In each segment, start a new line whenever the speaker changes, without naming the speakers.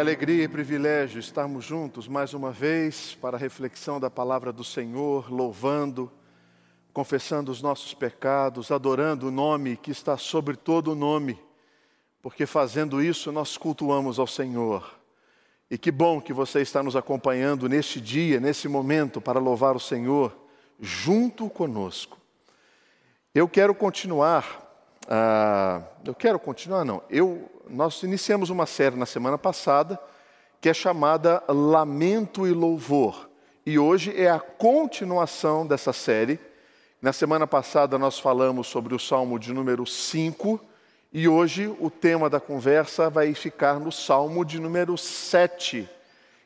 alegria e privilégio estarmos juntos mais uma vez para a reflexão da palavra do Senhor, louvando, confessando os nossos pecados, adorando o nome que está sobre todo o nome, porque fazendo isso nós cultuamos ao Senhor. E que bom que você está nos acompanhando neste dia, nesse momento, para louvar o Senhor junto conosco. Eu quero continuar, uh, eu quero continuar, não, eu nós iniciamos uma série na semana passada que é chamada Lamento e Louvor. E hoje é a continuação dessa série. Na semana passada nós falamos sobre o Salmo de número 5 e hoje o tema da conversa vai ficar no Salmo de número 7.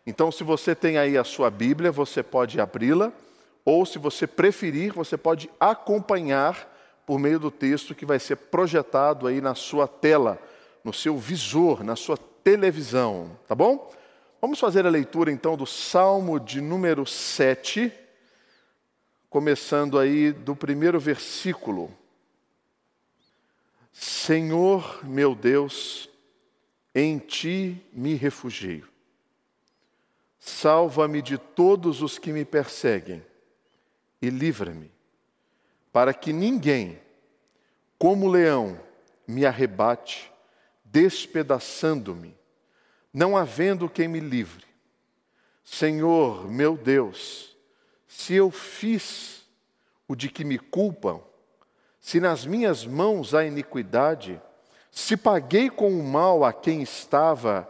Então, se você tem aí a sua Bíblia, você pode abri-la, ou se você preferir, você pode acompanhar por meio do texto que vai ser projetado aí na sua tela no seu visor, na sua televisão, tá bom? Vamos fazer a leitura então do Salmo de número 7, começando aí do primeiro versículo. Senhor meu Deus, em ti me refugio. Salva-me de todos os que me perseguem e livra-me, para que ninguém, como leão, me arrebate despedaçando-me, não havendo quem me livre. Senhor, meu Deus, se eu fiz o de que me culpam, se nas minhas mãos há iniquidade, se paguei com o mal a quem estava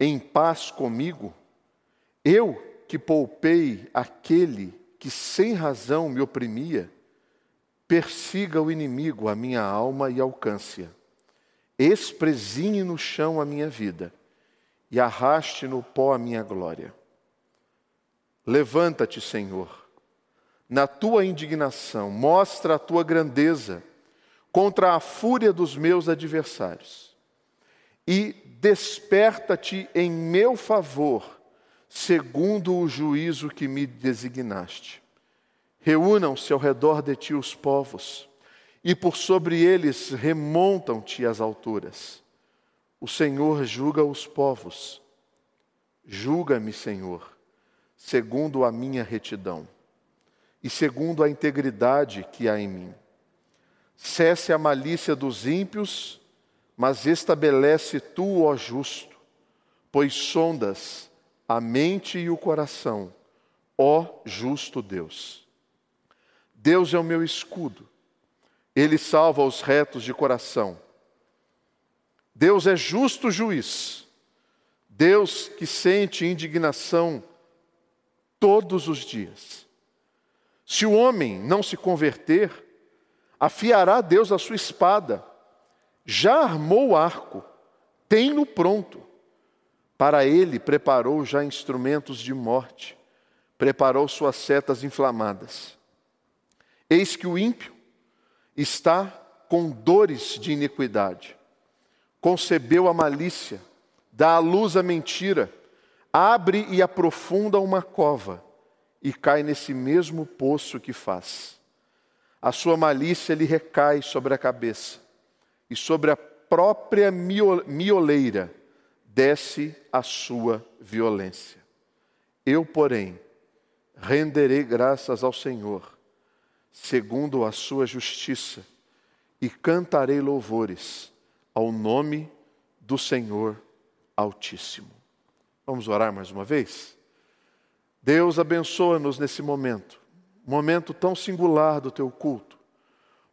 em paz comigo, eu que poupei aquele que sem razão me oprimia, persiga o inimigo a minha alma e alcance-a Espresine no chão a minha vida e arraste no pó a minha glória. Levanta-te, Senhor, na tua indignação, mostra a tua grandeza contra a fúria dos meus adversários e desperta-te em meu favor, segundo o juízo que me designaste. Reúnam-se ao redor de ti os povos e por sobre eles remontam-te as alturas. O Senhor julga os povos. Julga-me, Senhor, segundo a minha retidão e segundo a integridade que há em mim. Cesse a malícia dos ímpios, mas estabelece tu, ó justo, pois sondas a mente e o coração, ó justo Deus. Deus é o meu escudo ele salva os retos de coração. Deus é justo juiz. Deus que sente indignação todos os dias. Se o homem não se converter, afiará Deus a sua espada. Já armou o arco, tem-no pronto. Para ele preparou já instrumentos de morte, preparou suas setas inflamadas. Eis que o ímpio está com dores de iniquidade. Concebeu a malícia, dá à luz a mentira, abre e aprofunda uma cova e cai nesse mesmo poço que faz. A sua malícia lhe recai sobre a cabeça e sobre a própria mioleira desce a sua violência. Eu, porém, renderei graças ao Senhor segundo a sua justiça, e cantarei louvores ao nome do Senhor Altíssimo. Vamos orar mais uma vez? Deus abençoa-nos nesse momento, momento tão singular do teu culto,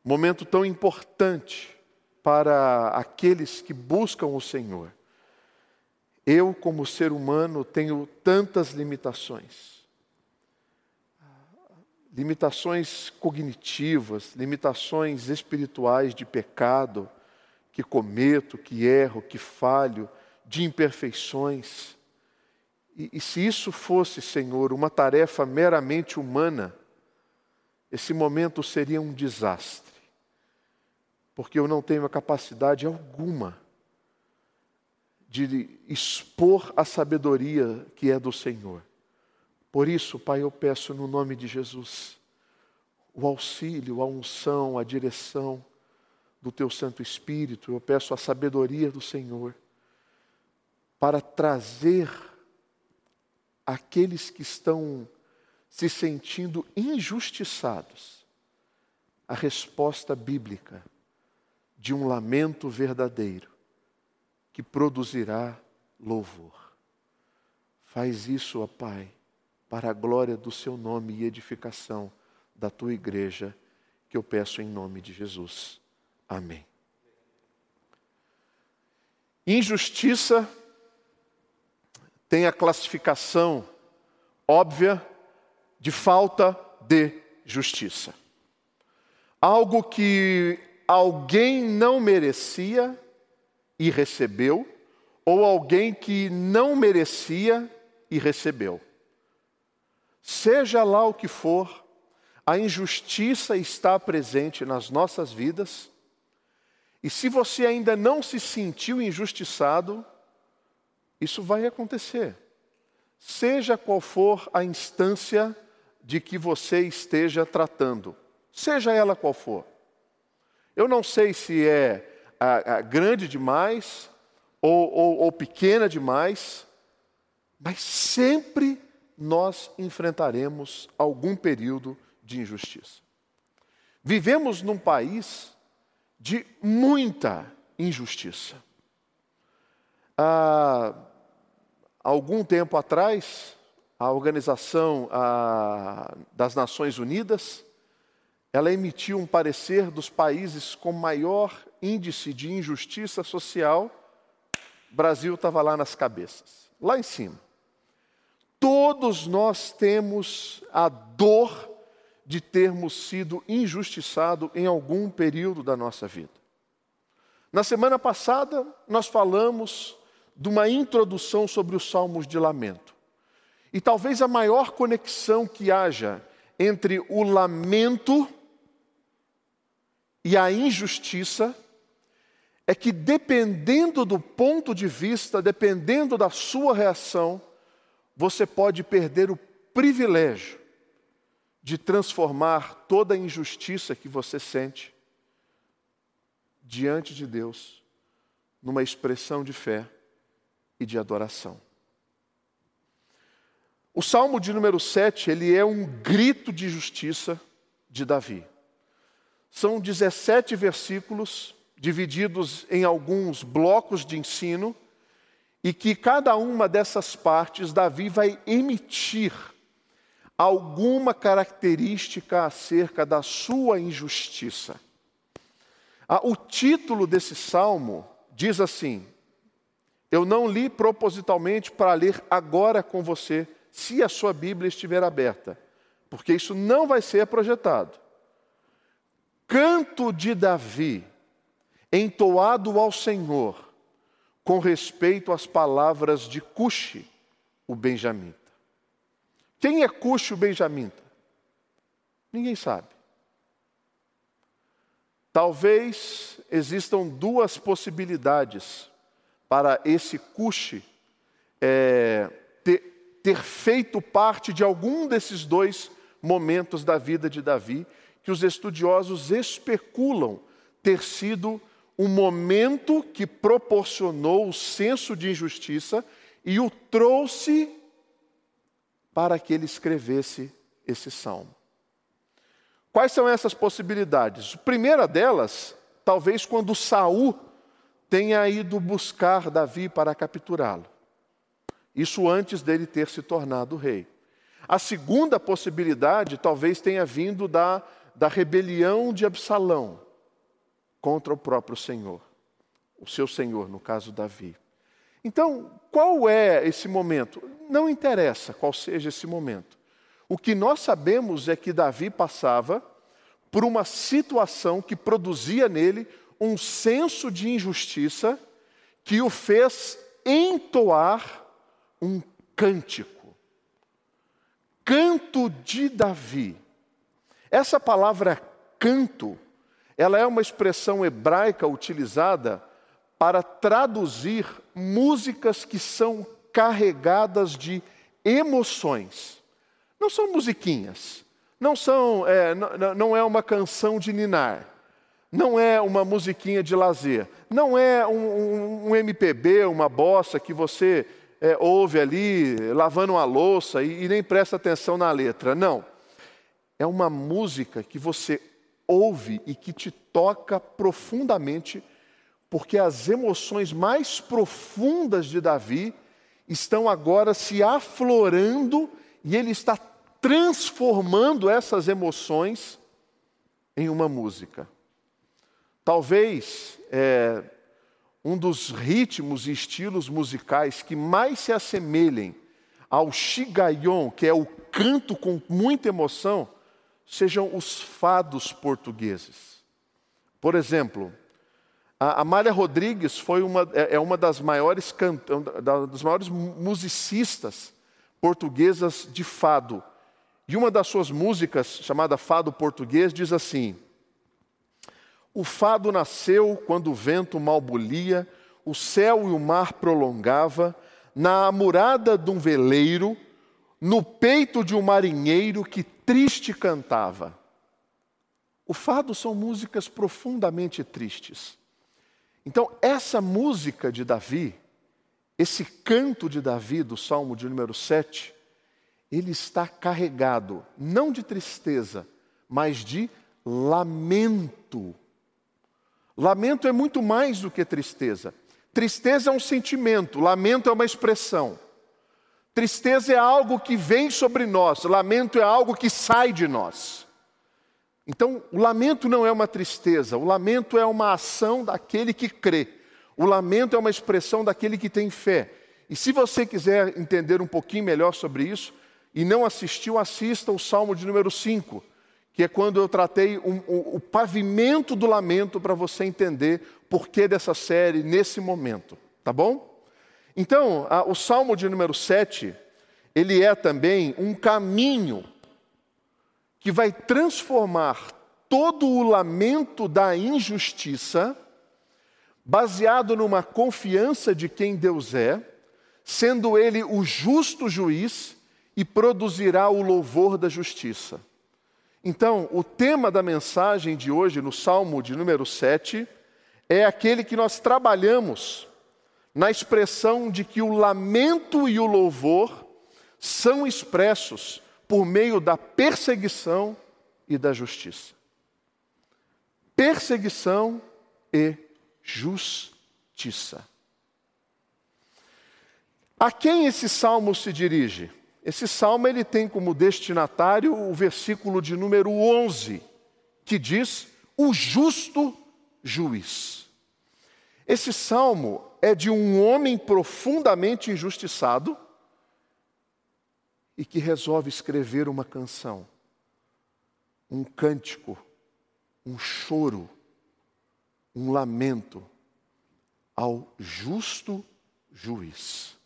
momento tão importante para aqueles que buscam o Senhor. Eu, como ser humano, tenho tantas limitações limitações cognitivas, limitações espirituais de pecado que cometo, que erro, que falho, de imperfeições. E, e se isso fosse, Senhor, uma tarefa meramente humana, esse momento seria um desastre, porque eu não tenho a capacidade alguma de expor a sabedoria que é do Senhor. Por isso, Pai, eu peço no nome de Jesus o auxílio, a unção, a direção do Teu Santo Espírito, eu peço a sabedoria do Senhor. para trazer aqueles que estão se sentindo injustiçados a resposta bíblica de um lamento verdadeiro que produzirá louvor. Faz isso, ó Pai, para a glória do seu nome e edificação da tua igreja, que eu peço em nome de Jesus. Amém. Injustiça tem a classificação óbvia de falta de justiça. Algo que alguém não merecia e recebeu, ou alguém que não merecia e recebeu. Seja lá o que for, a injustiça está presente nas nossas vidas, e se você ainda não se sentiu injustiçado, isso vai acontecer. Seja qual for a instância de que você esteja tratando, seja ela qual for. Eu não sei se é a, a grande demais ou, ou, ou pequena demais, mas sempre nós enfrentaremos algum período de injustiça. Vivemos num país de muita injustiça. Ah, algum tempo atrás, a Organização das Nações Unidas, ela emitiu um parecer dos países com maior índice de injustiça social. Brasil estava lá nas cabeças, lá em cima. Todos nós temos a dor de termos sido injustiçados em algum período da nossa vida. Na semana passada, nós falamos de uma introdução sobre os salmos de lamento. E talvez a maior conexão que haja entre o lamento e a injustiça é que, dependendo do ponto de vista, dependendo da sua reação, você pode perder o privilégio de transformar toda a injustiça que você sente diante de Deus numa expressão de fé e de adoração. O Salmo de número 7, ele é um grito de justiça de Davi. São 17 versículos divididos em alguns blocos de ensino e que cada uma dessas partes Davi vai emitir alguma característica acerca da sua injustiça. Ah, o título desse salmo diz assim: eu não li propositalmente para ler agora com você, se a sua Bíblia estiver aberta, porque isso não vai ser projetado. Canto de Davi, entoado ao Senhor, com respeito às palavras de Cuxi, o benjamita. Quem é Cuxi, o benjamita? Ninguém sabe. Talvez existam duas possibilidades para esse Cuxi é, ter, ter feito parte de algum desses dois momentos da vida de Davi, que os estudiosos especulam ter sido um momento que proporcionou o senso de injustiça e o trouxe para que ele escrevesse esse salmo. Quais são essas possibilidades? A primeira delas, talvez quando Saul tenha ido buscar Davi para capturá-lo. Isso antes dele ter se tornado rei. A segunda possibilidade talvez tenha vindo da, da rebelião de Absalão contra o próprio Senhor, o seu Senhor, no caso Davi. Então, qual é esse momento? Não interessa qual seja esse momento. O que nós sabemos é que Davi passava por uma situação que produzia nele um senso de injustiça que o fez entoar um cântico. Canto de Davi. Essa palavra canto, ela é uma expressão hebraica utilizada para traduzir músicas que são carregadas de emoções. Não são musiquinhas, não são, é, não, é uma canção de ninar não é uma musiquinha de lazer, não é um, um, um MPB, uma bossa que você é, ouve ali lavando uma louça e, e nem presta atenção na letra. Não. É uma música que você ouve e que te toca profundamente, porque as emoções mais profundas de Davi estão agora se aflorando e ele está transformando essas emoções em uma música. Talvez é, um dos ritmos e estilos musicais que mais se assemelhem ao shigayon, que é o canto com muita emoção, sejam os fados portugueses. Por exemplo, a Amália Rodrigues foi uma, é, é uma das maiores, cant... das maiores musicistas portuguesas de fado. E uma das suas músicas, chamada Fado Português, diz assim: O fado nasceu quando o vento malbulia, o céu e o mar prolongava, na amurada de um veleiro, no peito de um marinheiro que triste cantava. O fado são músicas profundamente tristes. Então, essa música de Davi, esse canto de Davi, do Salmo de número 7, ele está carregado não de tristeza, mas de lamento. Lamento é muito mais do que tristeza. Tristeza é um sentimento, lamento é uma expressão. Tristeza é algo que vem sobre nós, lamento é algo que sai de nós. Então, o lamento não é uma tristeza, o lamento é uma ação daquele que crê. O lamento é uma expressão daquele que tem fé. E se você quiser entender um pouquinho melhor sobre isso, e não assistiu, assista o Salmo de número 5, que é quando eu tratei um, o pavimento do lamento para você entender por que dessa série nesse momento, tá bom? Então, a, o Salmo de número 7, ele é também um caminho que vai transformar todo o lamento da injustiça, baseado numa confiança de quem Deus é, sendo Ele o justo juiz e produzirá o louvor da justiça. Então, o tema da mensagem de hoje, no Salmo de número 7, é aquele que nós trabalhamos na expressão de que o lamento e o louvor são expressos por meio da perseguição e da justiça. Perseguição e justiça. A quem esse salmo se dirige? Esse salmo ele tem como destinatário o versículo de número 11, que diz: "O justo juiz". Esse salmo é de um homem profundamente injustiçado e que resolve escrever uma canção, um cântico, um choro, um lamento ao justo juiz.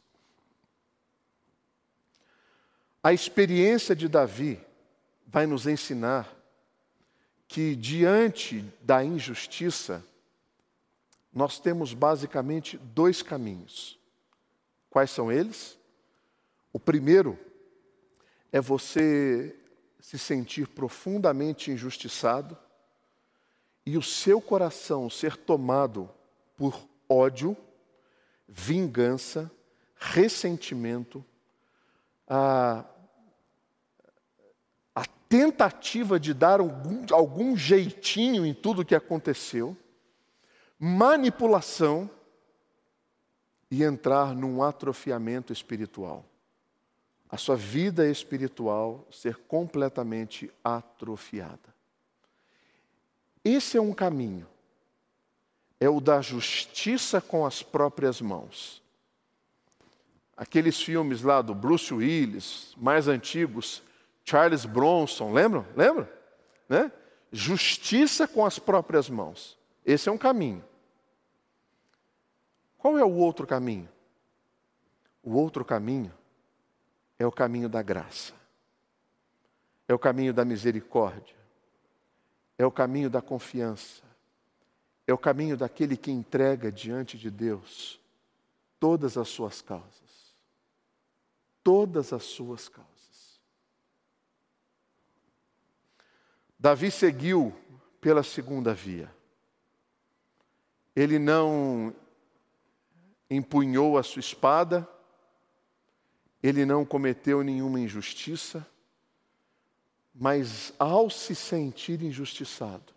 A experiência de Davi vai nos ensinar que, diante da injustiça, nós temos basicamente dois caminhos. Quais são eles? O primeiro é você se sentir profundamente injustiçado e o seu coração ser tomado por ódio, vingança, ressentimento, a tentativa de dar algum, algum jeitinho em tudo o que aconteceu, manipulação e entrar num atrofiamento espiritual. A sua vida espiritual ser completamente atrofiada. Esse é um caminho. É o da justiça com as próprias mãos. Aqueles filmes lá do Bruce Willis, mais antigos, Charles Bronson, lembram? Lembram? Né? Justiça com as próprias mãos. Esse é um caminho. Qual é o outro caminho? O outro caminho é o caminho da graça. É o caminho da misericórdia. É o caminho da confiança. É o caminho daquele que entrega diante de Deus todas as suas causas. Todas as suas causas. Davi seguiu pela segunda via. Ele não empunhou a sua espada, ele não cometeu nenhuma injustiça, mas ao se sentir injustiçado,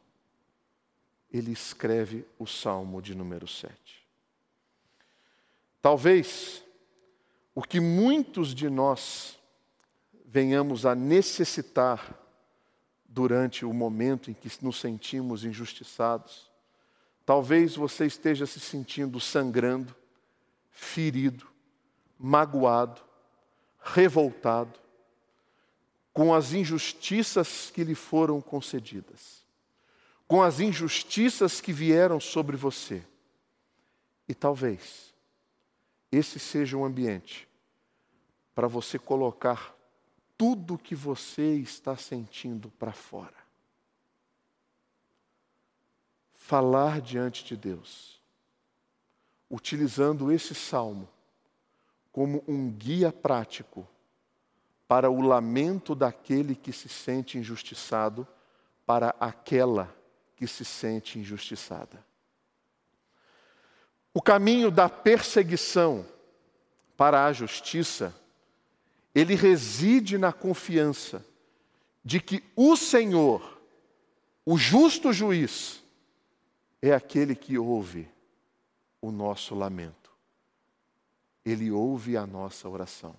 ele escreve o Salmo de número 7. Talvez o que muitos de nós venhamos a necessitar durante o momento em que nos sentimos injustiçados, talvez você esteja se sentindo sangrando, ferido, magoado, revoltado com as injustiças que lhe foram concedidas, com as injustiças que vieram sobre você. E talvez esse seja um ambiente para você colocar tudo o que você está sentindo para fora. Falar diante de Deus, utilizando esse salmo como um guia prático para o lamento daquele que se sente injustiçado, para aquela que se sente injustiçada. O caminho da perseguição para a justiça, ele reside na confiança de que o Senhor, o justo juiz, é aquele que ouve o nosso lamento. Ele ouve a nossa oração.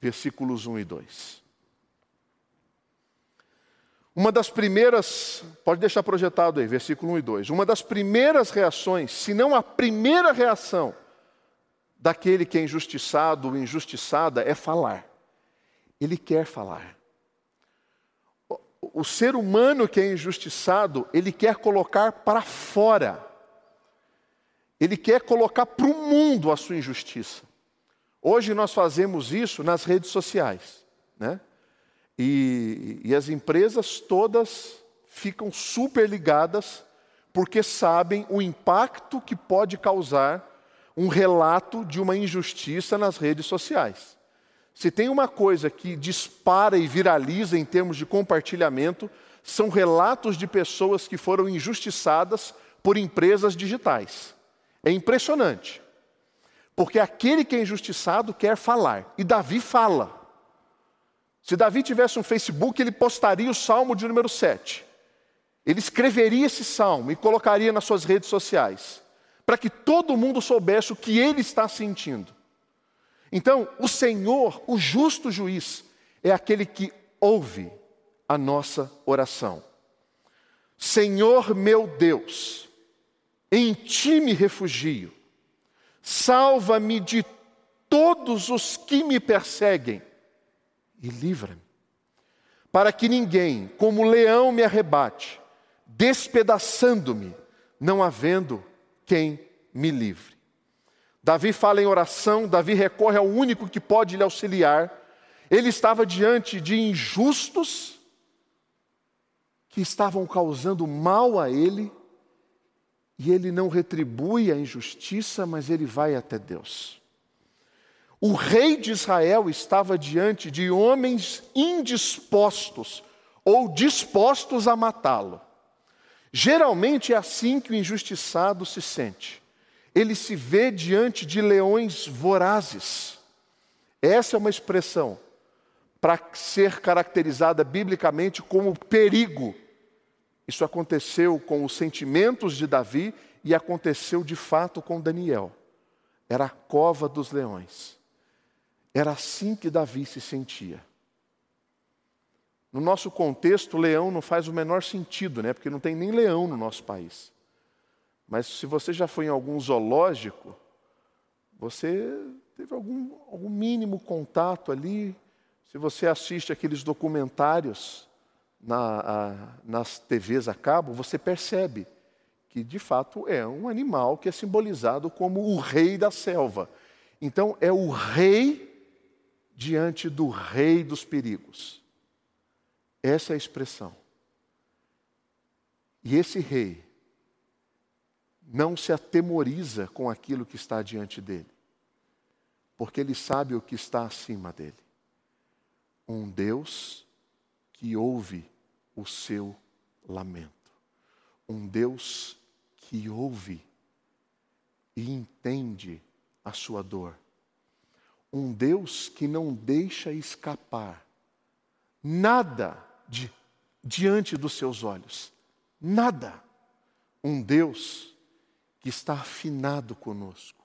Versículos 1 e 2. Uma das primeiras, pode deixar projetado aí, versículo 1 e 2. Uma das primeiras reações, se não a primeira reação daquele que é injustiçado ou injustiçada é falar. Ele quer falar. O, ser humano que é injustiçado, ele quer colocar para fora. Ele quer colocar para o mundo a sua injustiça. Hoje nós fazemos isso nas redes sociais, né? E, e as empresas todas ficam super ligadas porque sabem o impacto que pode causar um relato de uma injustiça nas redes sociais. Se tem uma coisa que dispara e viraliza em termos de compartilhamento, são relatos de pessoas que foram injustiçadas por empresas digitais. É impressionante. Porque aquele que é injustiçado quer falar, e Davi fala. Se Davi tivesse um Facebook, ele postaria o salmo de número 7. Ele escreveria esse salmo e colocaria nas suas redes sociais, para que todo mundo soubesse o que ele está sentindo. Então, o Senhor, o justo juiz, é aquele que ouve a nossa oração. Senhor meu Deus, em ti me refugio, salva-me de todos os que me perseguem e livra-me, para que ninguém, como leão, me arrebate, despedaçando-me, não havendo quem me livre. Davi fala em oração, Davi recorre ao único que pode lhe auxiliar. Ele estava diante de injustos que estavam causando mal a ele, e ele não retribui a injustiça, mas ele vai até Deus. O rei de Israel estava diante de homens indispostos ou dispostos a matá-lo. Geralmente é assim que o injustiçado se sente. Ele se vê diante de leões vorazes. Essa é uma expressão para ser caracterizada biblicamente como perigo. Isso aconteceu com os sentimentos de Davi e aconteceu de fato com Daniel. Era a cova dos leões. Era assim que Davi se sentia. No nosso contexto, leão não faz o menor sentido, né? Porque não tem nem leão no nosso país. Mas se você já foi em algum zoológico, você teve algum, algum mínimo contato ali. Se você assiste aqueles documentários na, a, nas TVs a cabo, você percebe que de fato é um animal que é simbolizado como o rei da selva. Então é o rei diante do rei dos perigos. Essa é a expressão. E esse rei não se atemoriza com aquilo que está diante dele, porque ele sabe o que está acima dele. Um Deus que ouve o seu lamento. Um Deus que ouve e entende a sua dor. Um Deus que não deixa escapar nada de, diante dos seus olhos. Nada. Um Deus que está afinado conosco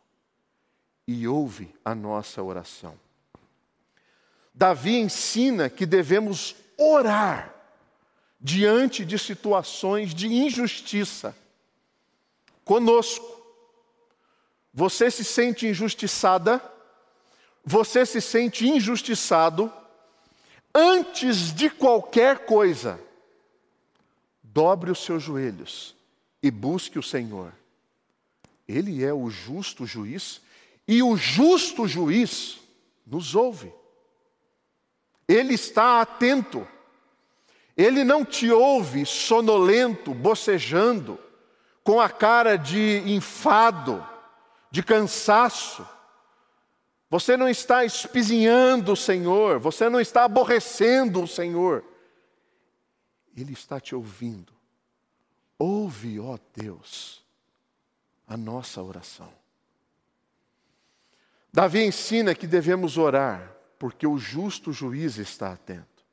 e ouve a nossa oração. Davi ensina que devemos orar diante de situações de injustiça conosco. Você se sente injustiçada, você se sente injustiçado, antes de qualquer coisa, dobre os seus joelhos e busque o Senhor. Ele é o justo juiz e o justo juiz nos ouve. Ele está atento. Ele não te ouve sonolento, bocejando, com a cara de enfado, de cansaço. Você não está espizinhando o Senhor, você não está aborrecendo o Senhor. Ele está te ouvindo. Ouve, ó Deus, a nossa oração. Davi ensina que devemos orar, porque o justo juiz está atento.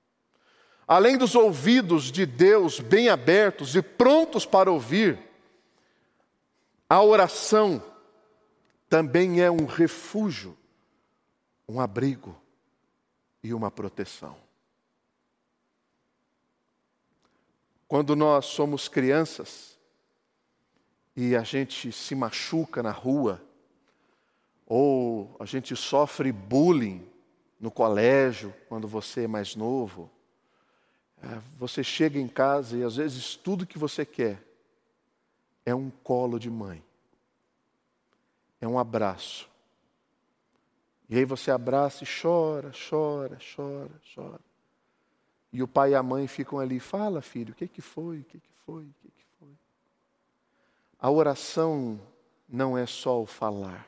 Além dos ouvidos de Deus bem abertos e prontos para ouvir, a oração também é um refúgio um abrigo e uma proteção. Quando nós somos crianças e a gente se machuca na rua, ou a gente sofre bullying no colégio, quando você é mais novo, é, você chega em casa e às vezes tudo que você quer é um colo de mãe, é um abraço, e aí você abraça e chora, chora, chora, chora. E o pai e a mãe ficam ali, fala filho, o que, que foi, o que, que foi, o que, que. A oração não é só o falar.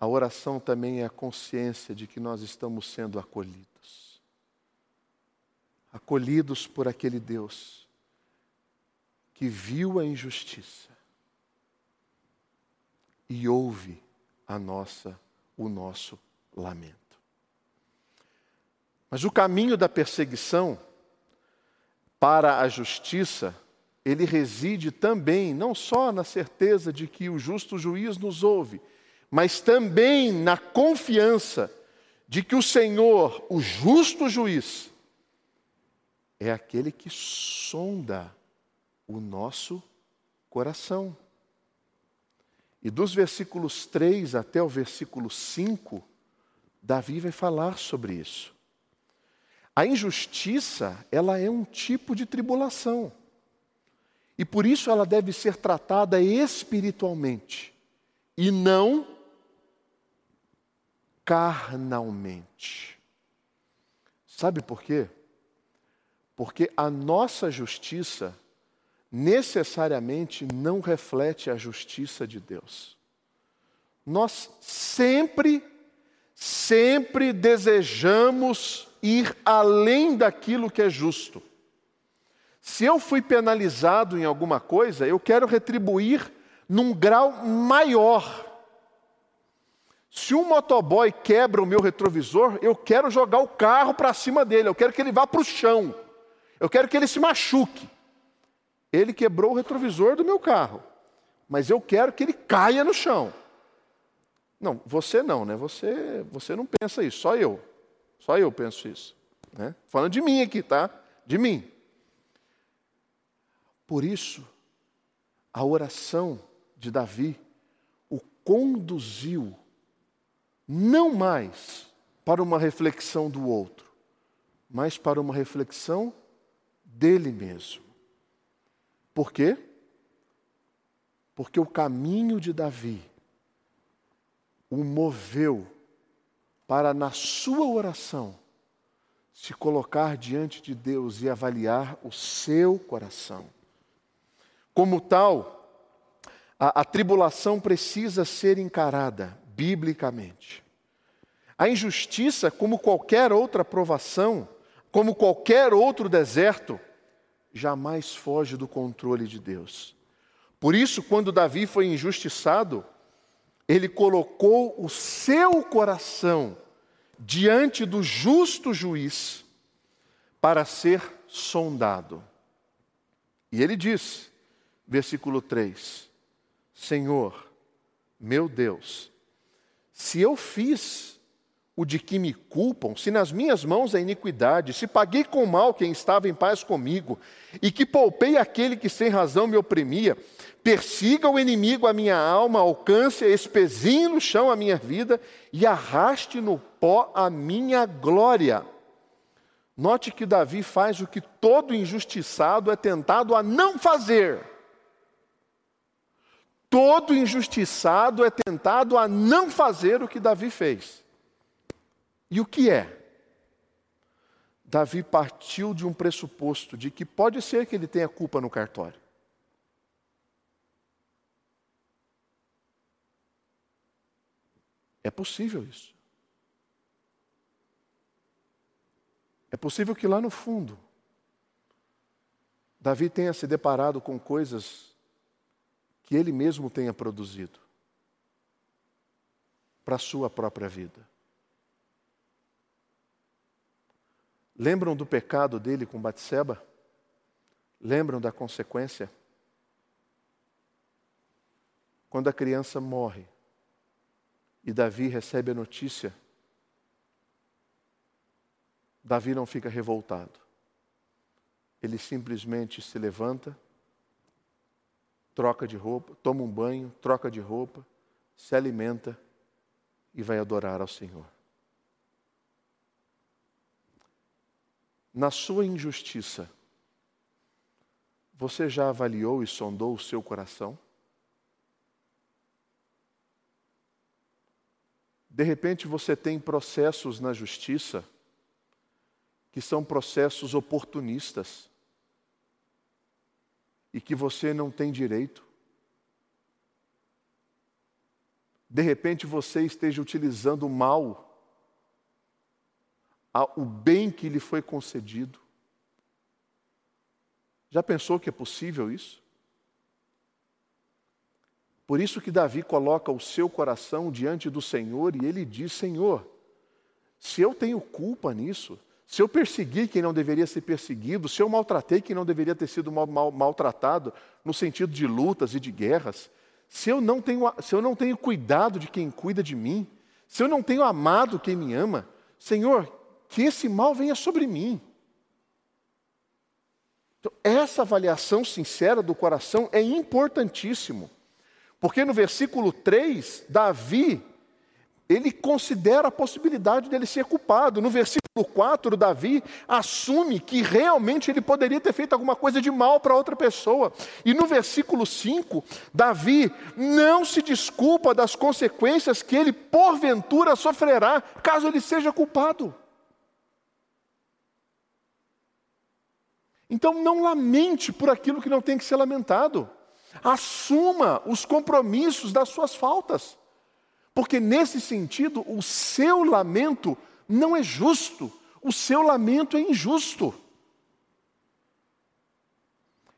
A oração também é a consciência de que nós estamos sendo acolhidos. Acolhidos por aquele Deus que viu a injustiça e ouve a nossa o nosso lamento. Mas o caminho da perseguição para a justiça, ele reside também não só na certeza de que o justo juiz nos ouve, mas também na confiança de que o Senhor, o justo juiz, é aquele que sonda o nosso coração. E dos versículos 3 até o versículo 5, Davi vai falar sobre isso. A injustiça, ela é um tipo de tribulação. E por isso ela deve ser tratada espiritualmente e não carnalmente. Sabe por quê? Porque a nossa justiça necessariamente não reflete a justiça de Deus. Nós sempre, sempre desejamos ir além daquilo que é justo. Se eu fui penalizado em alguma coisa, eu quero retribuir num grau maior. Se um motoboy quebra o meu retrovisor, eu quero jogar o carro para cima dele, eu quero que ele vá para o chão, eu quero que ele se machuque. Ele quebrou o retrovisor do meu carro, mas eu quero que ele caia no chão. Não, você não, né? Você, você não pensa isso, só eu. Só eu penso isso. Né? Falando de mim aqui, tá? De mim. Por isso, a oração de Davi o conduziu não mais para uma reflexão do outro, mas para uma reflexão dele mesmo. Por quê? Porque o caminho de Davi o moveu para, na sua oração, se colocar diante de Deus e avaliar o seu coração. Como tal, a, a tribulação precisa ser encarada biblicamente. A injustiça, como qualquer outra provação, como qualquer outro deserto, jamais foge do controle de Deus. Por isso, quando Davi foi injustiçado, ele colocou o seu coração diante do justo juiz para ser sondado. E ele diz, versículo 3: Senhor, meu Deus, se eu fiz o de que me culpam, se nas minhas mãos a iniquidade, se paguei com mal quem estava em paz comigo, e que poupei aquele que sem razão me oprimia, persiga o inimigo a minha alma, alcance, espezinhe no chão a minha vida e arraste no pó a minha glória. Note que Davi faz o que todo injustiçado é tentado a não fazer. Todo injustiçado é tentado a não fazer o que Davi fez. E o que é? Davi partiu de um pressuposto de que pode ser que ele tenha culpa no cartório. É possível isso. É possível que lá no fundo, Davi tenha se deparado com coisas que ele mesmo tenha produzido para a sua própria vida. Lembram do pecado dele com Batseba? Lembram da consequência? Quando a criança morre e Davi recebe a notícia, Davi não fica revoltado. Ele simplesmente se levanta, troca de roupa, toma um banho, troca de roupa, se alimenta e vai adorar ao Senhor. Na sua injustiça, você já avaliou e sondou o seu coração? De repente você tem processos na justiça que são processos oportunistas e que você não tem direito. De repente você esteja utilizando mal o bem que lhe foi concedido. Já pensou que é possível isso? Por isso que Davi coloca o seu coração diante do Senhor e ele diz: Senhor, se eu tenho culpa nisso, se eu persegui quem não deveria ser perseguido, se eu maltratei quem não deveria ter sido mal, mal, maltratado, no sentido de lutas e de guerras, se eu, não tenho, se eu não tenho cuidado de quem cuida de mim, se eu não tenho amado quem me ama, Senhor, que esse mal venha sobre mim. Então, essa avaliação sincera do coração é importantíssimo. Porque no versículo 3, Davi, ele considera a possibilidade dele ser culpado. No versículo 4, Davi assume que realmente ele poderia ter feito alguma coisa de mal para outra pessoa. E no versículo 5, Davi não se desculpa das consequências que ele porventura sofrerá caso ele seja culpado. Então não lamente por aquilo que não tem que ser lamentado. Assuma os compromissos das suas faltas. Porque nesse sentido, o seu lamento não é justo, o seu lamento é injusto.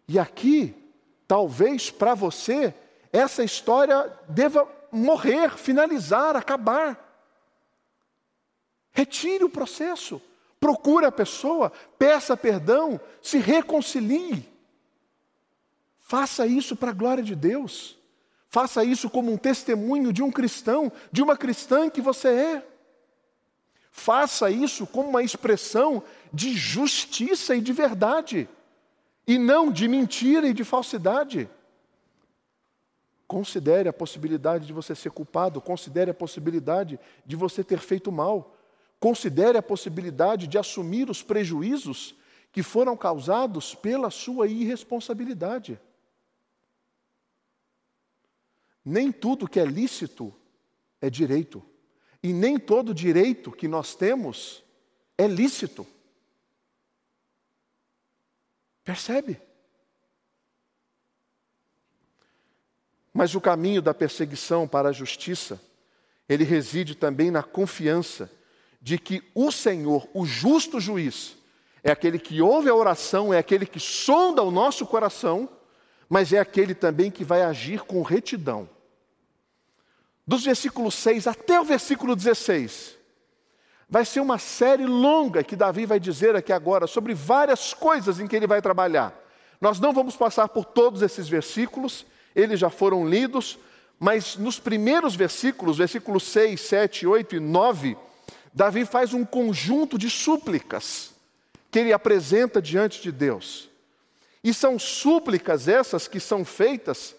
E aqui, talvez para você, essa história deva morrer, finalizar, acabar. Retire o processo, procure a pessoa, peça perdão, se reconcilie. Faça isso para a glória de Deus. Faça isso como um testemunho de um cristão, de uma cristã que você é. Faça isso como uma expressão de justiça e de verdade, e não de mentira e de falsidade. Considere a possibilidade de você ser culpado, considere a possibilidade de você ter feito mal, considere a possibilidade de assumir os prejuízos que foram causados pela sua irresponsabilidade. Nem tudo que é lícito é direito. E nem todo direito que nós temos é lícito. Percebe? Mas o caminho da perseguição para a justiça, ele reside também na confiança de que o Senhor, o justo juiz, é aquele que ouve a oração, é aquele que sonda o nosso coração, mas é aquele também que vai agir com retidão dos versículos 6 até o versículo 16, vai ser uma série longa que Davi vai dizer aqui agora sobre várias coisas em que ele vai trabalhar. Nós não vamos passar por todos esses versículos, eles já foram lidos, mas nos primeiros versículos, versículos 6, 7, 8 e 9, Davi faz um conjunto de súplicas que ele apresenta diante de Deus. E são súplicas essas que são feitas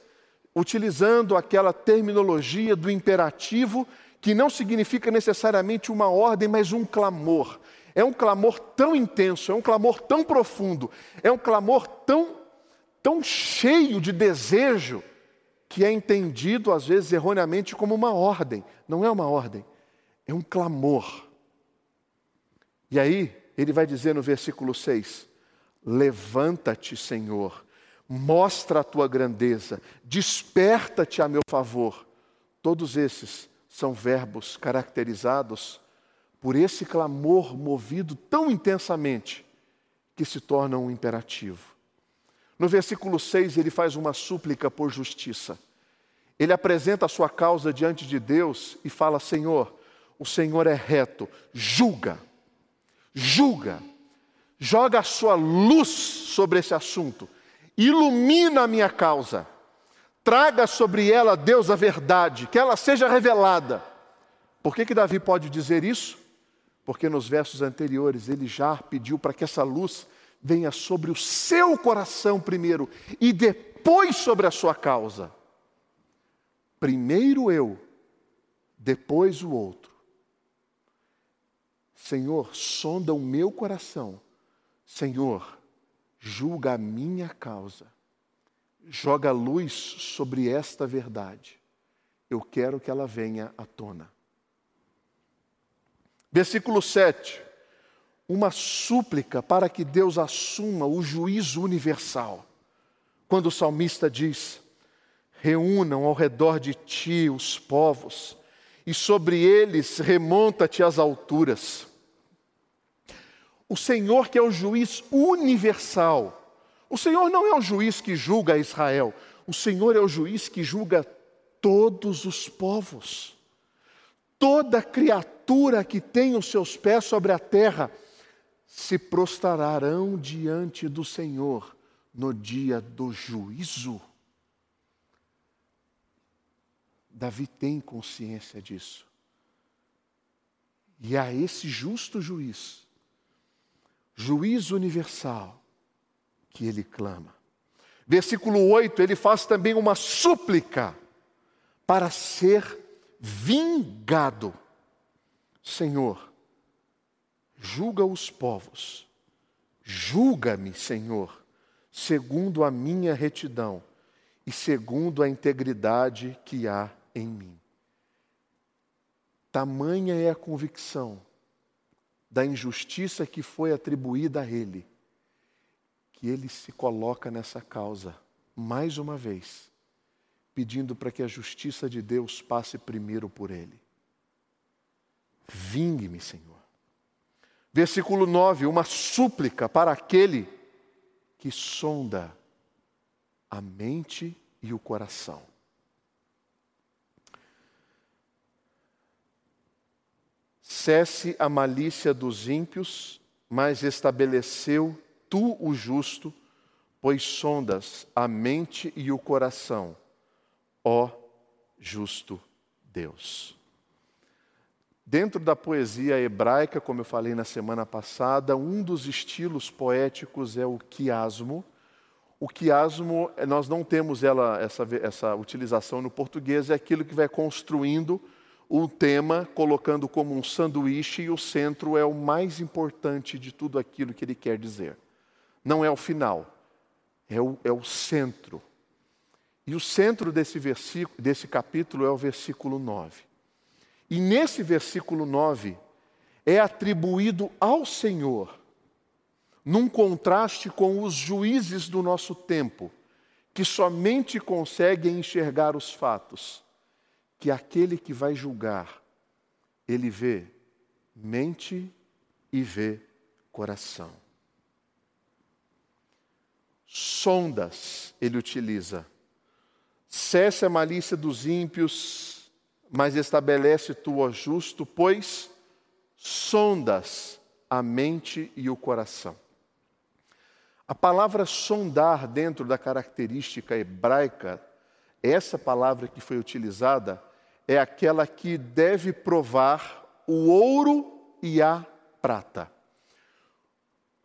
utilizando aquela terminologia do imperativo, que não significa necessariamente uma ordem, mas um clamor. É um clamor tão intenso, é um clamor tão profundo, é um clamor tão, tão cheio de desejo, que é entendido às vezes erroneamente como uma ordem. Não é uma ordem, é um clamor. E aí, ele vai dizer no versículo 6: Levanta-te, Senhor, mostra a tua grandeza, desperta-te a meu favor. Todos esses são verbos caracterizados por esse clamor movido tão intensamente que se torna um imperativo. No versículo 6, ele faz uma súplica por justiça. Ele apresenta a sua causa diante de Deus e fala: Senhor, o Senhor é reto, julga, julga, joga a sua luz sobre esse assunto ilumina a minha causa, traga sobre ela, Deus, a verdade, que ela seja revelada. Por que, que Davi pode dizer isso? Porque nos versos anteriores ele já pediu para que essa luz venha sobre o seu coração primeiro e depois sobre a sua causa. Primeiro eu, depois o outro. Senhor, sonda o meu coração. Senhor, julga a minha causa, joga luz sobre esta verdade. Eu quero que ela venha à tona. Versículo 7. Uma súplica para que Deus assuma o juízo universal. Quando o salmista diz: Reúnam ao redor de ti os povos, e sobre eles remonta-te às alturas. O Senhor, que é o juiz universal, o Senhor não é o juiz que julga Israel, o Senhor é o juiz que julga todos os povos. Toda criatura que tem os seus pés sobre a terra se prostrarão diante do Senhor no dia do juízo. Davi tem consciência disso. E a esse justo juiz juiz universal que ele clama. Versículo 8, ele faz também uma súplica para ser vingado. Senhor, julga os povos, julga-me, Senhor, segundo a minha retidão e segundo a integridade que há em mim. Tamanha é a convicção da injustiça que foi atribuída a ele, que ele se coloca nessa causa mais uma vez, pedindo para que a justiça de Deus passe primeiro por ele. Vingue-me, Senhor. Versículo 9, uma súplica para aquele que sonda a mente e o coração. Cesse a malícia dos ímpios, mas estabeleceu tu o justo, pois sondas a mente e o coração, ó justo Deus. Dentro da poesia hebraica, como eu falei na semana passada, um dos estilos poéticos é o quiasmo. O quiasmo, nós não temos ela, essa, essa utilização no português, é aquilo que vai construindo o tema colocando como um sanduíche e o centro é o mais importante de tudo aquilo que ele quer dizer. Não é o final, é o, é o centro. E o centro desse, versículo, desse capítulo é o versículo 9. E nesse versículo 9 é atribuído ao Senhor, num contraste com os juízes do nosso tempo, que somente conseguem enxergar os fatos que aquele que vai julgar, ele vê mente e vê coração. Sondas ele utiliza. Cesse a malícia dos ímpios, mas estabelece tu, ó justo, pois sondas a mente e o coração. A palavra sondar, dentro da característica hebraica, essa palavra que foi utilizada é aquela que deve provar o ouro e a prata.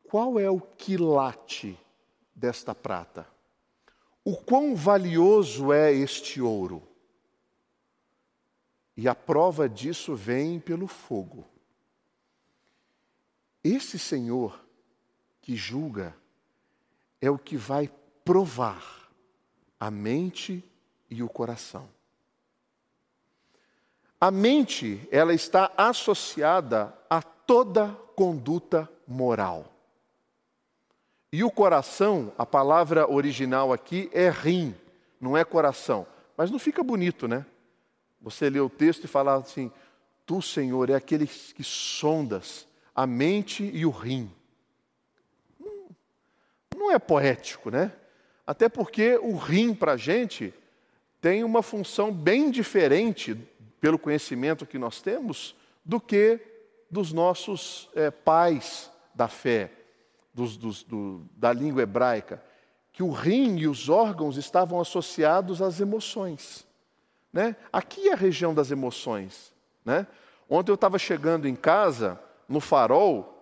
Qual é o quilate desta prata? O quão valioso é este ouro? E a prova disso vem pelo fogo. Esse Senhor que julga é o que vai provar a mente e o coração. A mente, ela está associada a toda conduta moral. E o coração, a palavra original aqui é rim, não é coração. Mas não fica bonito, né? Você lê o texto e fala assim: Tu, Senhor, é aquele que sondas a mente e o rim. Não é poético, né? Até porque o rim para a gente tem uma função bem diferente, pelo conhecimento que nós temos, do que dos nossos é, pais da fé, dos, dos, do, da língua hebraica. Que o rim e os órgãos estavam associados às emoções. Né? Aqui é a região das emoções. Né? Ontem eu estava chegando em casa, no farol,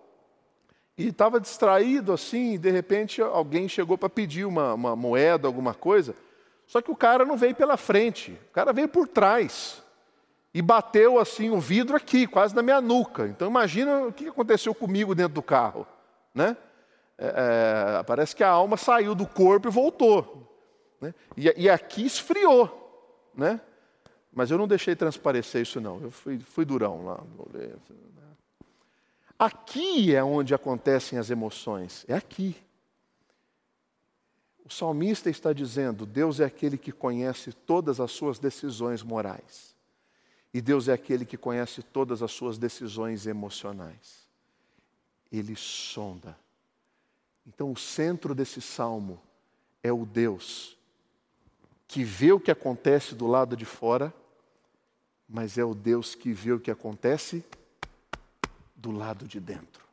e estava distraído assim, e de repente alguém chegou para pedir uma, uma, moeda, alguma coisa. Só que o cara não veio pela frente, o cara veio por trás. E bateu assim o vidro aqui, quase na minha nuca. Então imagina o que aconteceu comigo dentro do carro. Né? É, é, parece que a alma saiu do corpo e voltou. Né? E, e, aqui esfriou. Né? Mas eu não deixei transparecer isso não. Eu fui, fui durão lá. Aqui é onde acontecem as emoções, é aqui. O salmista está dizendo: Deus é aquele que conhece todas as suas decisões morais. E Deus é aquele que conhece todas as suas decisões emocionais. Ele sonda. Então, o centro desse salmo é o Deus que vê o que acontece do lado de fora, mas é o Deus que vê o que acontece do lado de dentro.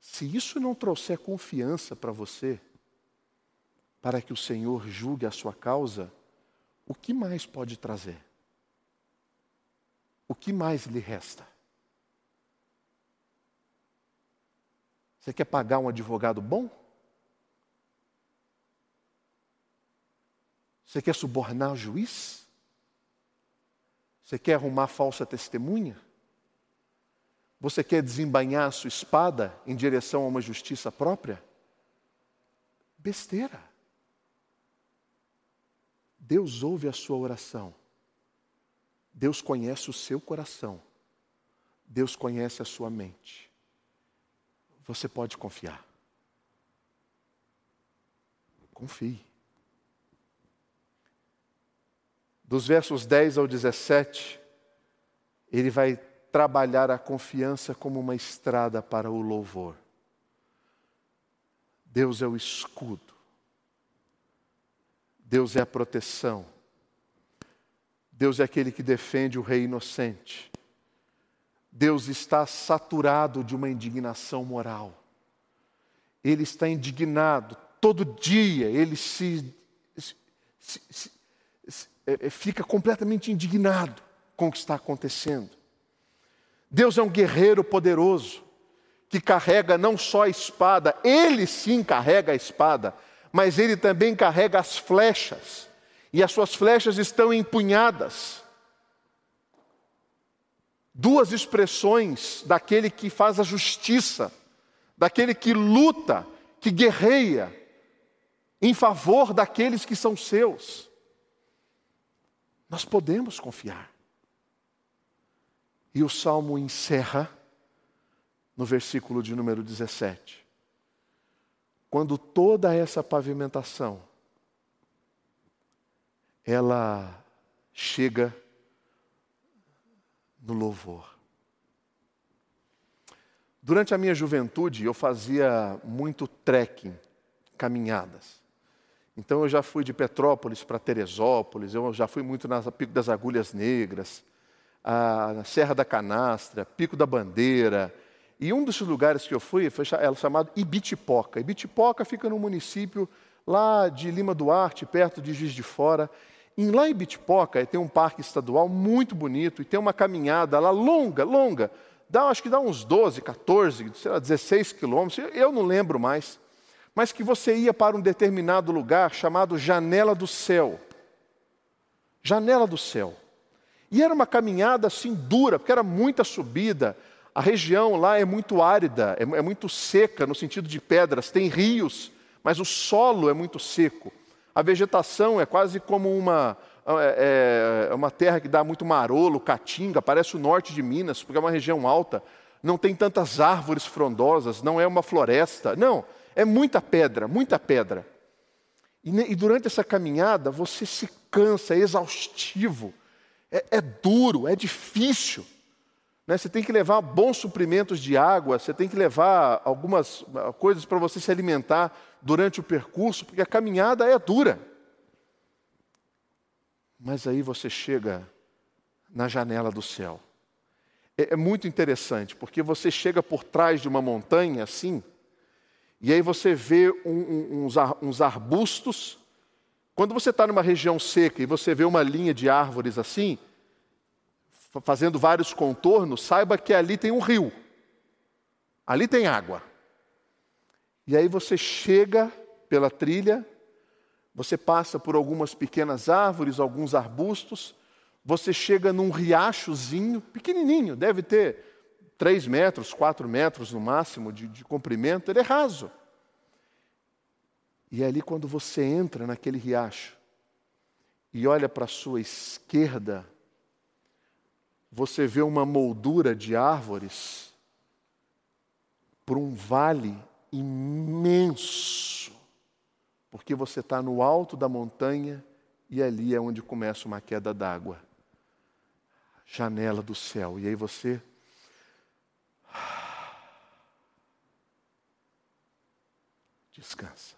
Se isso não trouxer confiança para você, para que o Senhor julgue a sua causa, o que mais pode trazer? O que mais lhe resta? Você quer pagar um advogado bom? Você quer subornar o juiz? Você quer arrumar falsa testemunha? Você quer desembainhar a sua espada em direção a uma justiça própria? Besteira. Deus ouve a sua oração. Deus conhece o seu coração. Deus conhece a sua mente. Você pode confiar. Confie. Dos versos 10 ao 17, ele vai trabalhar a confiança como uma estrada para o louvor. Deus é o escudo. Deus é a proteção. Deus é aquele que defende o rei inocente. Deus está saturado de uma indignação moral. Ele está indignado todo dia, ele se, se, se, se é, é, fica completamente indignado com o que está acontecendo. Deus é um guerreiro poderoso que carrega não só a espada, ele sim carrega a espada, mas ele também carrega as flechas, e as suas flechas estão empunhadas. Duas expressões daquele que faz a justiça, daquele que luta, que guerreia em favor daqueles que são seus. Nós podemos confiar. E o salmo encerra no versículo de número 17. Quando toda essa pavimentação ela chega no louvor. Durante a minha juventude, eu fazia muito trekking, caminhadas. Então eu já fui de Petrópolis para Teresópolis, eu já fui muito na Pico das Agulhas Negras, na Serra da Canastra, Pico da Bandeira. E um dos lugares que eu fui foi chamado Ibitipoca. Ibitipoca fica no município lá de Lima Duarte, perto de Juiz de Fora. Lá em Ibitipoca tem um parque estadual muito bonito e tem uma caminhada lá longa, longa. Dá, acho que dá uns 12, 14, sei lá, 16 quilômetros, eu não lembro mais. Mas que você ia para um determinado lugar chamado Janela do Céu. Janela do Céu. E era uma caminhada assim dura, porque era muita subida. A região lá é muito árida, é, é muito seca no sentido de pedras, tem rios, mas o solo é muito seco. A vegetação é quase como uma, é, é, é uma terra que dá muito marolo, caatinga, parece o norte de Minas, porque é uma região alta. Não tem tantas árvores frondosas, não é uma floresta. Não, é muita pedra, muita pedra. E, e durante essa caminhada você se cansa, é exaustivo, é, é duro, é difícil. Né? Você tem que levar bons suprimentos de água, você tem que levar algumas ah, coisas para você se alimentar durante o percurso, porque a caminhada é dura. Mas aí você chega na janela do céu. É, é muito interessante, porque você chega por trás de uma montanha assim, e aí você vê um, um, uns, uns arbustos. Quando você está numa região seca e você vê uma linha de árvores assim, fazendo vários contornos, saiba que ali tem um rio. Ali tem água. E aí você chega pela trilha, você passa por algumas pequenas árvores, alguns arbustos, você chega num riachozinho, pequenininho, deve ter três metros, quatro metros no máximo de, de comprimento, ele é raso. E é ali, quando você entra naquele riacho e olha para a sua esquerda, você vê uma moldura de árvores por um vale imenso, porque você está no alto da montanha e ali é onde começa uma queda d'água janela do céu. E aí você. Descansa.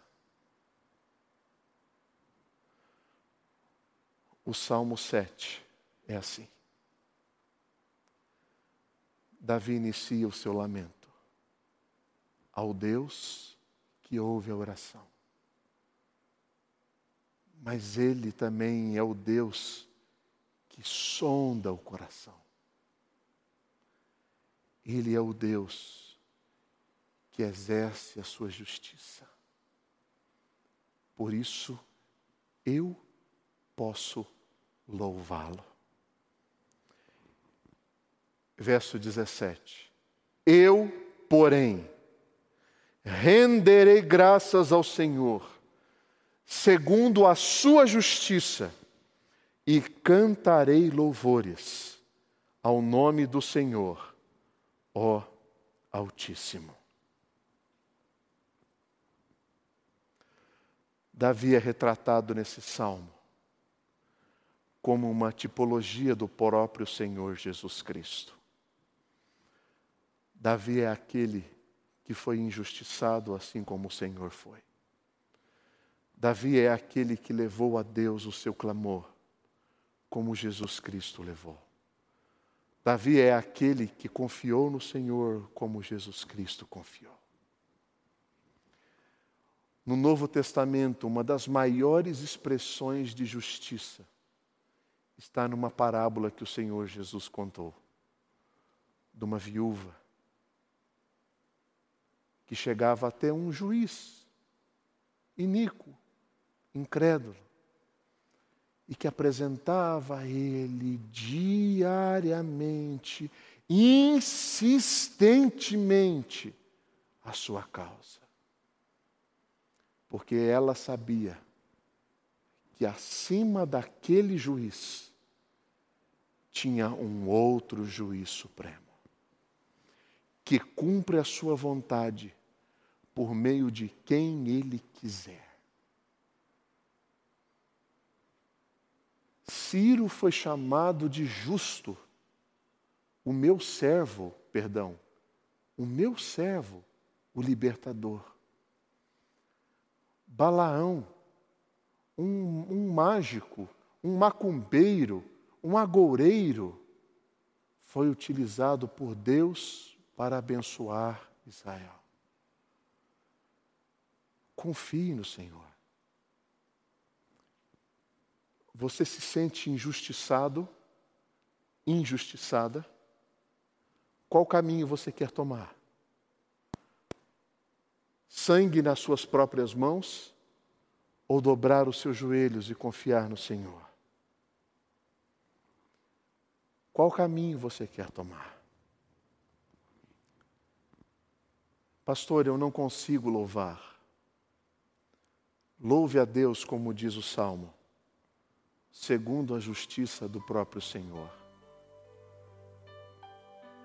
O Salmo 7 é assim. Davi inicia o seu lamento ao Deus que ouve a oração. Mas Ele também é o Deus que sonda o coração. Ele é o Deus que exerce a sua justiça. Por isso, eu posso louvá-lo verso 17: Eu, porém, renderei graças ao Senhor, segundo a sua justiça, e cantarei louvores ao nome do Senhor, ó Altíssimo. Davi é retratado nesse salmo como uma tipologia do próprio Senhor Jesus Cristo. Davi é aquele que foi injustiçado assim como o Senhor foi. Davi é aquele que levou a Deus o seu clamor, como Jesus Cristo levou. Davi é aquele que confiou no Senhor, como Jesus Cristo confiou. No Novo Testamento, uma das maiores expressões de justiça está numa parábola que o Senhor Jesus contou, de uma viúva que chegava até um juiz iníquo, incrédulo, e que apresentava a ele diariamente, insistentemente, a sua causa. Porque ela sabia que acima daquele juiz tinha um outro juiz supremo que cumpre a sua vontade por meio de quem ele quiser. Ciro foi chamado de justo, o meu servo, perdão, o meu servo, o libertador. Balaão um, um mágico, um macumbeiro, um agoureiro, foi utilizado por Deus para abençoar Israel. Confie no Senhor. Você se sente injustiçado, injustiçada? Qual caminho você quer tomar? Sangue nas suas próprias mãos ou dobrar os seus joelhos e confiar no Senhor? Qual caminho você quer tomar? Pastor, eu não consigo louvar. Louve a Deus, como diz o salmo, segundo a justiça do próprio Senhor.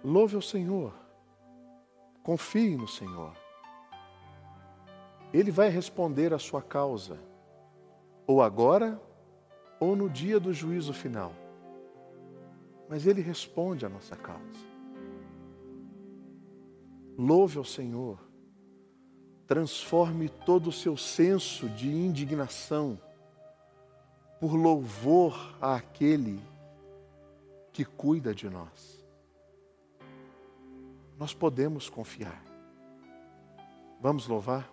Louve ao Senhor, confie no Senhor. Ele vai responder a sua causa, ou agora, ou no dia do juízo final. Mas Ele responde a nossa causa. Louve ao Senhor, transforme todo o seu senso de indignação por louvor àquele que cuida de nós. Nós podemos confiar. Vamos louvar?